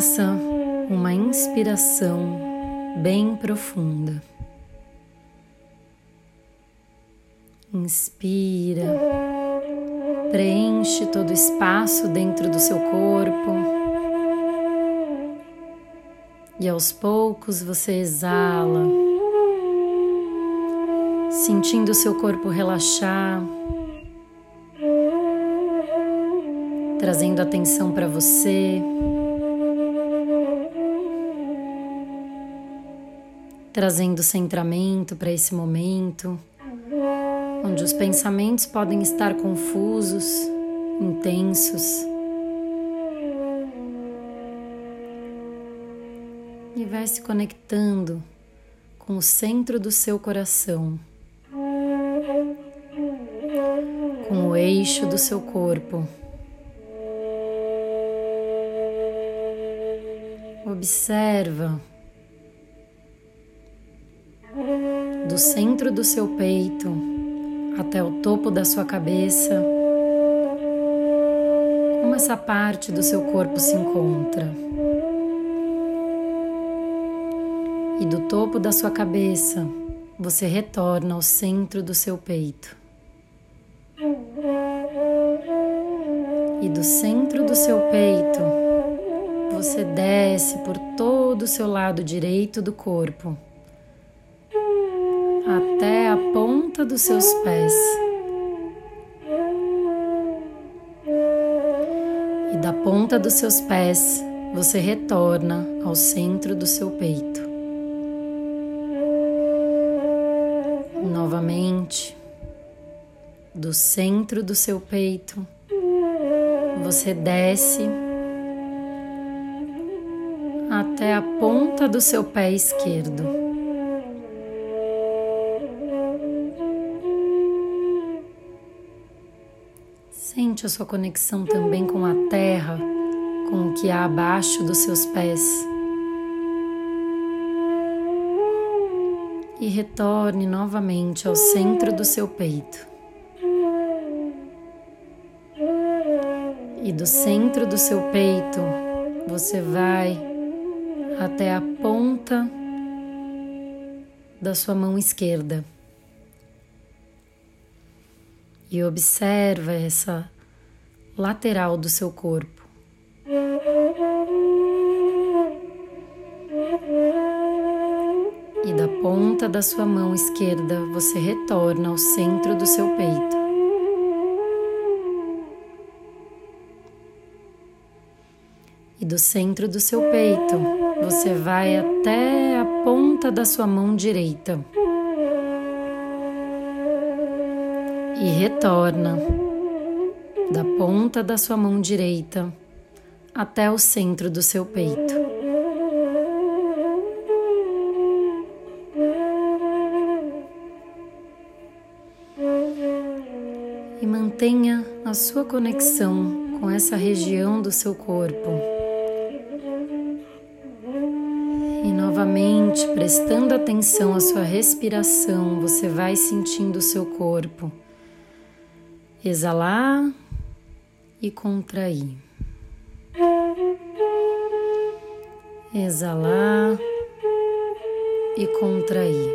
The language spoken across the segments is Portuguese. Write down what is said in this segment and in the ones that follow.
Faça uma inspiração bem profunda. Inspira, preenche todo o espaço dentro do seu corpo. E aos poucos você exala, sentindo o seu corpo relaxar. trazendo atenção para você, trazendo centramento para esse momento, onde os pensamentos podem estar confusos, intensos. E vai se conectando com o centro do seu coração, com o eixo do seu corpo. Observa centro do seu peito até o topo da sua cabeça, como essa parte do seu corpo se encontra. E do topo da sua cabeça, você retorna ao centro do seu peito. E do centro do seu peito, você desce por todo o seu lado direito do corpo, dos seus pés. E da ponta dos seus pés, você retorna ao centro do seu peito. Novamente, do centro do seu peito, você desce até a ponta do seu pé esquerdo. Sente a sua conexão também com a terra, com o que há abaixo dos seus pés. E retorne novamente ao centro do seu peito. E do centro do seu peito, você vai até a ponta da sua mão esquerda. E observa essa lateral do seu corpo. E da ponta da sua mão esquerda você retorna ao centro do seu peito. E do centro do seu peito, você vai até a ponta da sua mão direita. E retorna da ponta da sua mão direita até o centro do seu peito. E mantenha a sua conexão com essa região do seu corpo. Novamente, prestando atenção à sua respiração, você vai sentindo o seu corpo. Exalar e contrair. Exalar e contrair.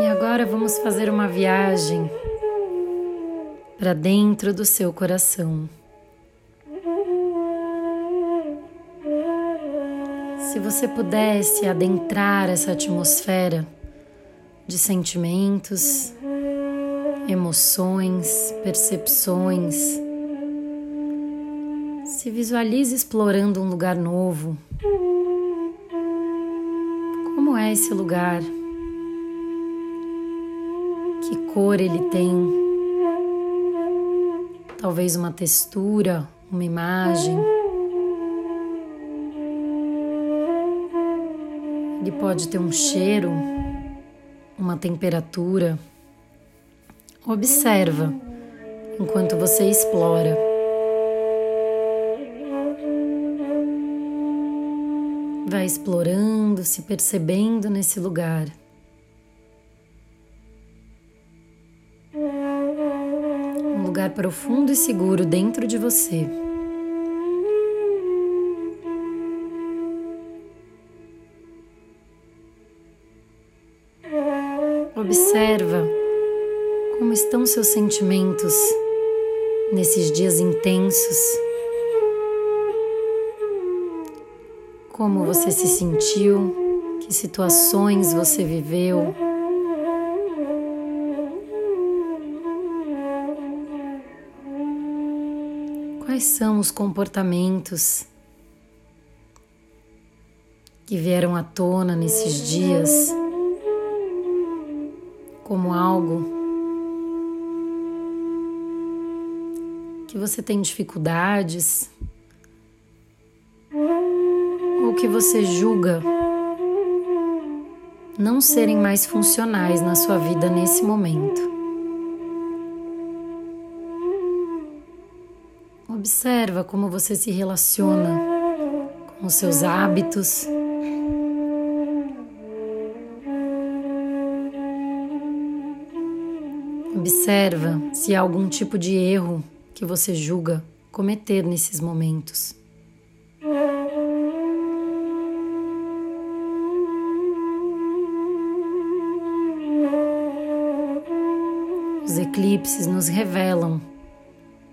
E agora vamos fazer uma viagem para dentro do seu coração. Se você pudesse adentrar essa atmosfera de sentimentos, emoções, percepções, se visualize explorando um lugar novo. Como é esse lugar? que cor ele tem, talvez uma textura, uma imagem. Ele pode ter um cheiro, uma temperatura. Observa enquanto você explora. vai explorando, se percebendo nesse lugar. Um lugar profundo e seguro dentro de você. Observa como estão seus sentimentos nesses dias intensos. Como você se sentiu, que situações você viveu. Quais são os comportamentos que vieram à tona nesses dias como algo que você tem dificuldades ou que você julga não serem mais funcionais na sua vida nesse momento. Observa como você se relaciona com os seus hábitos. Observa se há algum tipo de erro que você julga cometer nesses momentos. Os eclipses nos revelam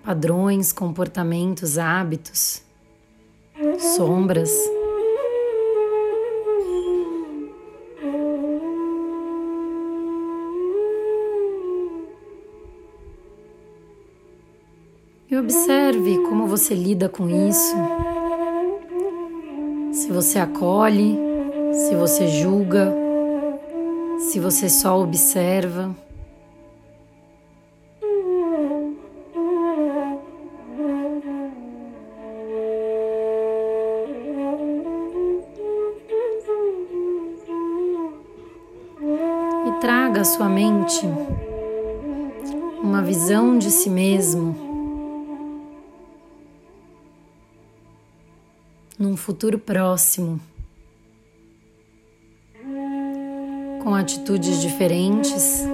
padrões, comportamentos, hábitos, sombras. E observe como você lida com isso. Se você acolhe, se você julga, se você só observa. Sua mente uma visão de si mesmo num futuro próximo, com atitudes diferentes.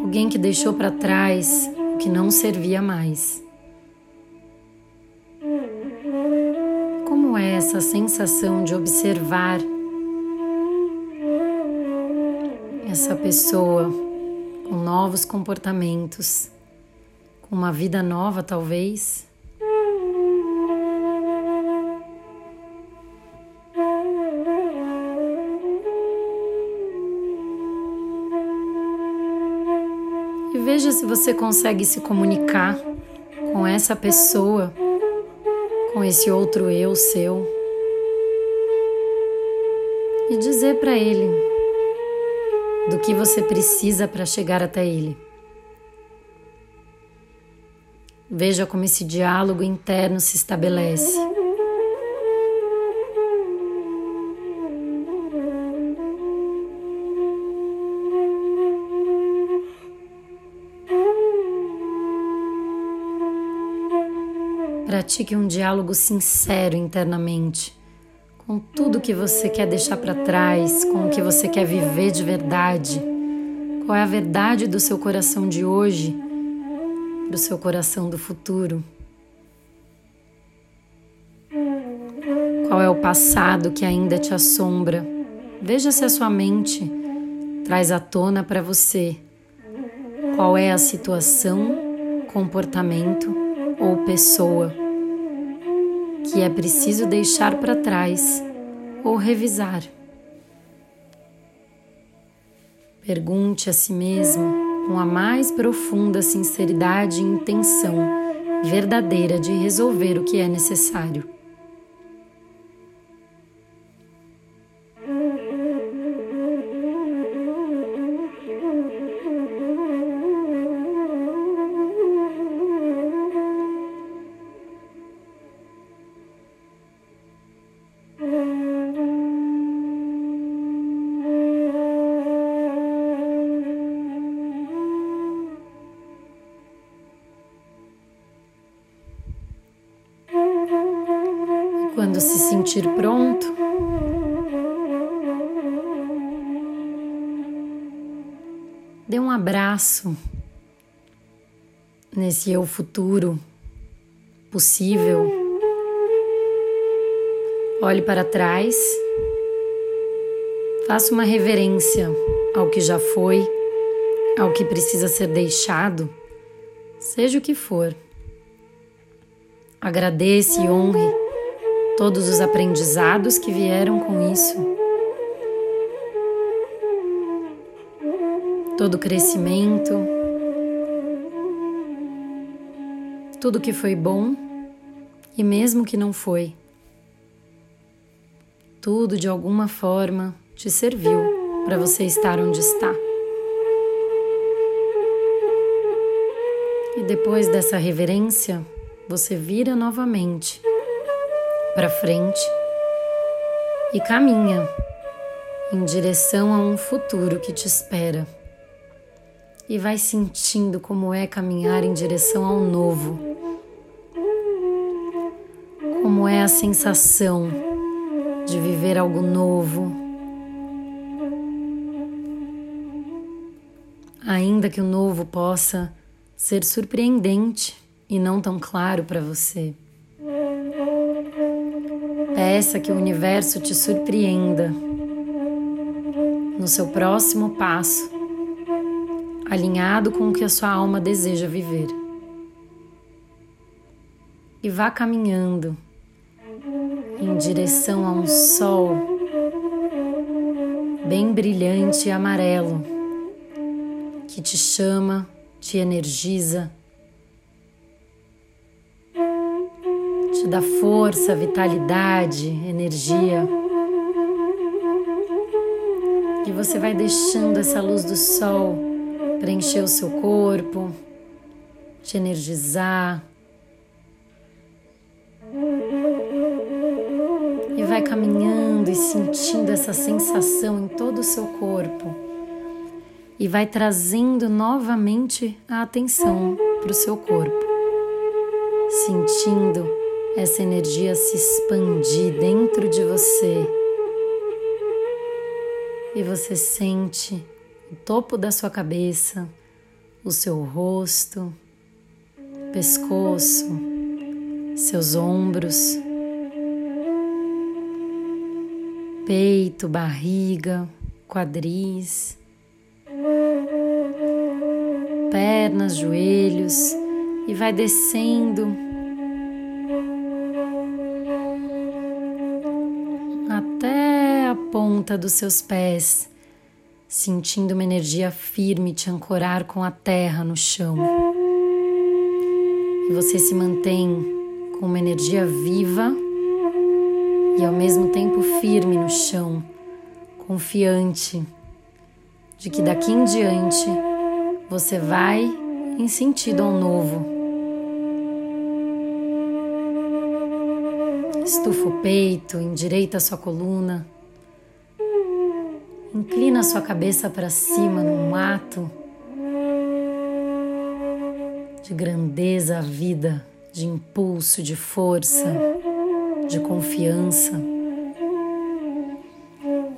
Alguém que deixou para trás o que não servia mais. Como é essa sensação de observar essa pessoa com novos comportamentos? uma vida nova, talvez. E veja se você consegue se comunicar com essa pessoa, com esse outro eu seu, e dizer para ele do que você precisa para chegar até ele. Veja como esse diálogo interno se estabelece. Pratique um diálogo sincero internamente, com tudo que você quer deixar para trás, com o que você quer viver de verdade. Qual é a verdade do seu coração de hoje? para o seu coração do futuro? Qual é o passado que ainda te assombra? Veja se a sua mente traz à tona para você qual é a situação, comportamento ou pessoa que é preciso deixar para trás ou revisar. Pergunte a si mesmo com a mais profunda sinceridade e intenção verdadeira de resolver o que é necessário. Sentir pronto, dê um abraço nesse eu futuro possível. Olhe para trás, faça uma reverência ao que já foi, ao que precisa ser deixado, seja o que for. Agradeça e honre todos os aprendizados que vieram com isso. Todo o crescimento, tudo que foi bom e mesmo que não foi. Tudo de alguma forma te serviu para você estar onde está. E depois dessa reverência, você vira novamente para frente e caminha em direção a um futuro que te espera. E vai sentindo como é caminhar em direção ao novo. Como é a sensação de viver algo novo. Ainda que o novo possa ser surpreendente e não tão claro para você. Peça que o universo te surpreenda no seu próximo passo, alinhado com o que a sua alma deseja viver. E vá caminhando em direção a um sol bem brilhante e amarelo que te chama, te energiza te dá força, vitalidade, energia. E você vai deixando essa luz do sol preencher o seu corpo, te energizar. E vai caminhando e sentindo essa sensação em todo o seu corpo. E vai trazendo novamente a atenção para o seu corpo, sentindo essa energia se expandir dentro de você. E você sente o topo da sua cabeça, o seu rosto, pescoço, seus ombros, peito, barriga, quadris, pernas, joelhos e vai descendo ponta dos seus pés, sentindo uma energia firme te ancorar com a terra no chão. E você se mantém com uma energia viva e ao mesmo tempo firme no chão, confiante de que daqui em diante você vai em sentido ao novo. Estufa o peito, endireita a sua coluna. Inclina sua cabeça para cima num ato de grandeza à vida, de impulso, de força, de confiança.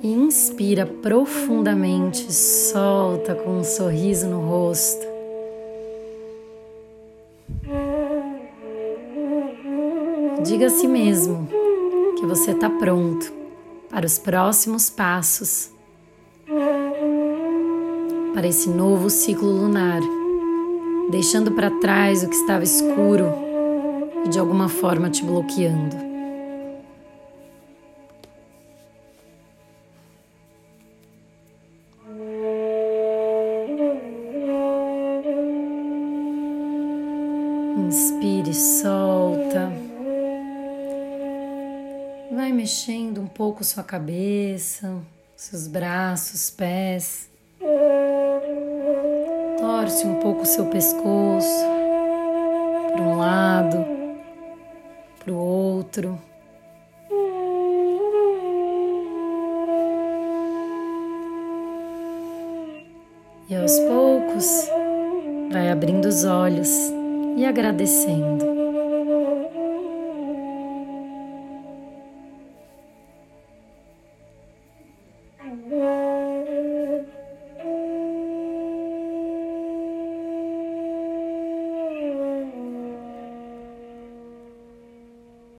E inspira profundamente, solta com um sorriso no rosto. Diga a si mesmo que você está pronto para os próximos passos para esse novo ciclo lunar, deixando para trás o que estava escuro e de alguma forma te bloqueando. Inspire, solta. Vai mexendo um pouco sua cabeça, seus braços, pés. Torce um pouco o seu pescoço para um lado, para o outro. E aos poucos vai abrindo os olhos e agradecendo.